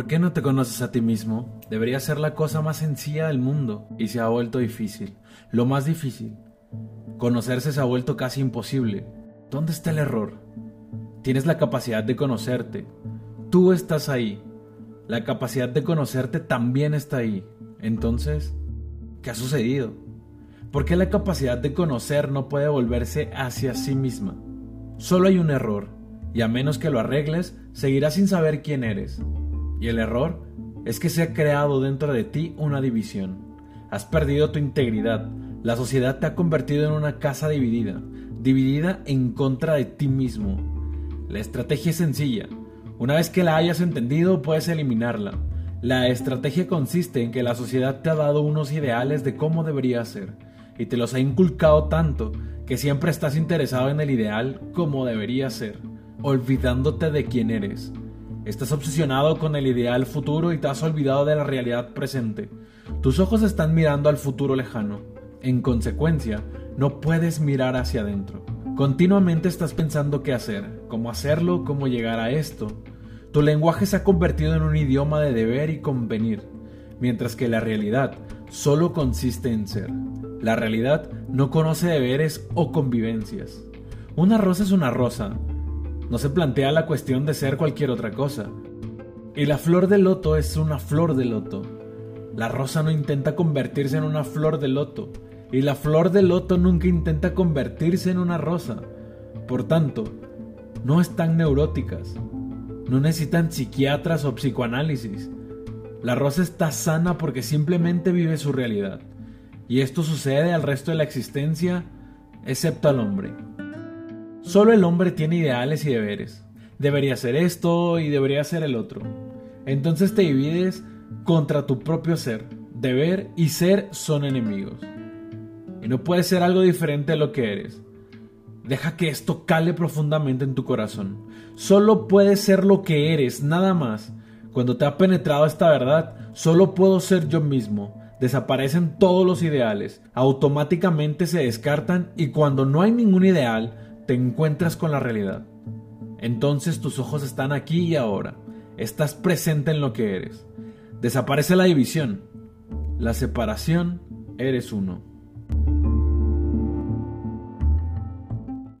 ¿Por qué no te conoces a ti mismo? Debería ser la cosa más sencilla del mundo y se ha vuelto difícil. Lo más difícil. Conocerse se ha vuelto casi imposible. ¿Dónde está el error? Tienes la capacidad de conocerte. Tú estás ahí. La capacidad de conocerte también está ahí. Entonces, ¿qué ha sucedido? ¿Por qué la capacidad de conocer no puede volverse hacia sí misma? Solo hay un error, y a menos que lo arregles, seguirás sin saber quién eres. Y el error es que se ha creado dentro de ti una división. Has perdido tu integridad. La sociedad te ha convertido en una casa dividida, dividida en contra de ti mismo. La estrategia es sencilla. Una vez que la hayas entendido, puedes eliminarla. La estrategia consiste en que la sociedad te ha dado unos ideales de cómo debería ser, y te los ha inculcado tanto que siempre estás interesado en el ideal como debería ser, olvidándote de quién eres. Estás obsesionado con el ideal futuro y te has olvidado de la realidad presente. Tus ojos están mirando al futuro lejano. En consecuencia, no puedes mirar hacia adentro. Continuamente estás pensando qué hacer, cómo hacerlo, cómo llegar a esto. Tu lenguaje se ha convertido en un idioma de deber y convenir, mientras que la realidad solo consiste en ser. La realidad no conoce deberes o convivencias. Una rosa es una rosa, no se plantea la cuestión de ser cualquier otra cosa. Y la flor de loto es una flor de loto. La rosa no intenta convertirse en una flor de loto. Y la flor de loto nunca intenta convertirse en una rosa. Por tanto, no están neuróticas. No necesitan psiquiatras o psicoanálisis. La rosa está sana porque simplemente vive su realidad. Y esto sucede al resto de la existencia, excepto al hombre. Solo el hombre tiene ideales y deberes. Debería ser esto y debería ser el otro. Entonces te divides contra tu propio ser. Deber y ser son enemigos. Y no puedes ser algo diferente de lo que eres. Deja que esto cale profundamente en tu corazón. Solo puedes ser lo que eres, nada más. Cuando te ha penetrado esta verdad, solo puedo ser yo mismo. Desaparecen todos los ideales, automáticamente se descartan y cuando no hay ningún ideal, te encuentras con la realidad. Entonces tus ojos están aquí y ahora. Estás presente en lo que eres. Desaparece la división. La separación, eres uno.